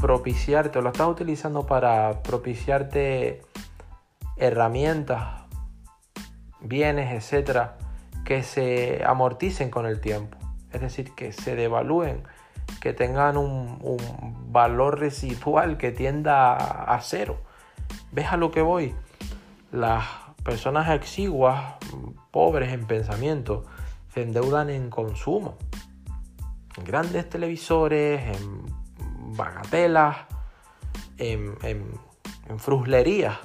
propiciarte o lo estás utilizando para propiciarte herramientas, bienes, etcétera, que se amorticen con el tiempo, es decir, que se devalúen, que tengan un, valor residual que tienda a cero. ¿Ves a lo que voy? Las personas exiguas, pobres en pensamiento, se endeudan en consumo, en grandes televisores, en bagatelas, en, en fruslerías,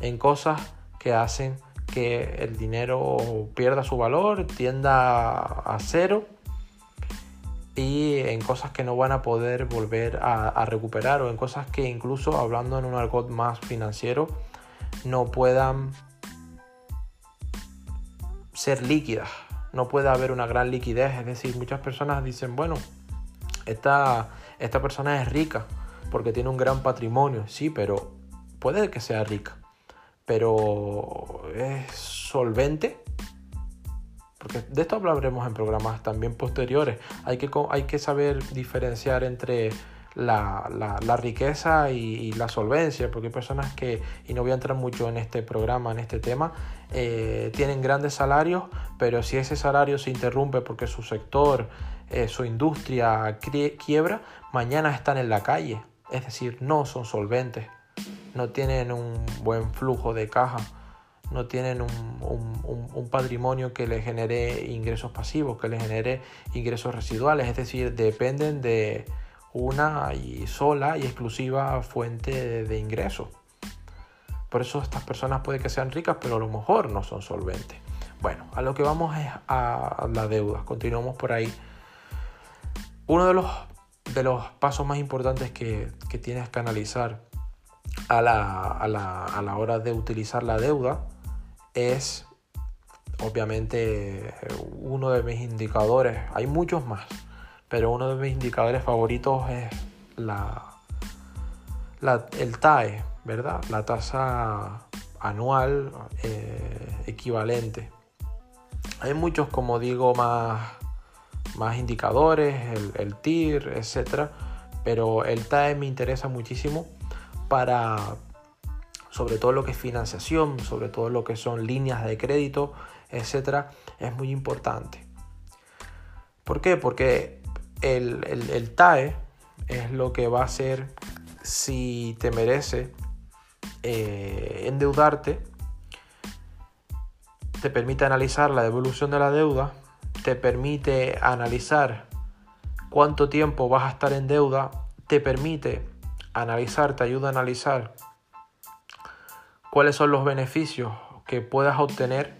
en cosas que hacen que el dinero pierda su valor, tienda a cero y en cosas que no van a poder volver a, recuperar o en cosas que incluso hablando en un argot más financiero no puedan ser líquidas, no puede haber una gran liquidez, es decir, muchas personas dicen, bueno, esta, esta persona es rica porque tiene un gran patrimonio, sí, pero puede que sea rica, pero es solvente. Porque de esto hablaremos en programas también posteriores. Hay que, hay que saber diferenciar entre la, riqueza y, la solvencia, porque hay personas que, y no voy a entrar mucho en este programa, en este tema, eh, tienen grandes salarios, pero si ese salario se interrumpe porque su sector, eh, su industria quiebra, mañana están en la calle. Es decir, no son solventes no tienen un buen flujo de caja, no tienen un, patrimonio que les genere ingresos pasivos, que les genere ingresos residuales, es decir, dependen de una y sola y exclusiva fuente de, ingresos. Por eso estas personas puede que sean ricas, pero a lo mejor no son solventes. Bueno, a lo que vamos es a la deuda. Continuamos por ahí. Uno de los, de los pasos más importantes que, que tienes que analizar a la, hora de utilizar la deuda es obviamente uno de mis indicadores, hay muchos más, pero uno de mis indicadores favoritos es la, el TAE, ¿verdad? La tasa anual eh, equivalente. Hay muchos, como digo, más, más indicadores, el, el TIR, etc. Pero el TAE me interesa muchísimo para sobre todo lo que es financiación, sobre todo lo que son líneas de crédito, etcétera, es muy importante. ¿Por qué? Porque el, TAE es lo que va a hacer si te merece eh, endeudarte, te permite analizar la devolución de la deuda, te permite analizar cuánto tiempo vas a estar en deuda, te permite analizar, te ayuda a analizar cuáles son los beneficios que puedas obtener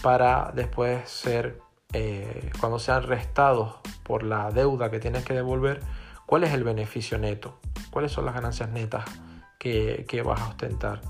para después ser, eh, cuando sean restados por la deuda que tienes que devolver, cuál es el beneficio neto, cuáles son las ganancias netas que, que vas a ostentar.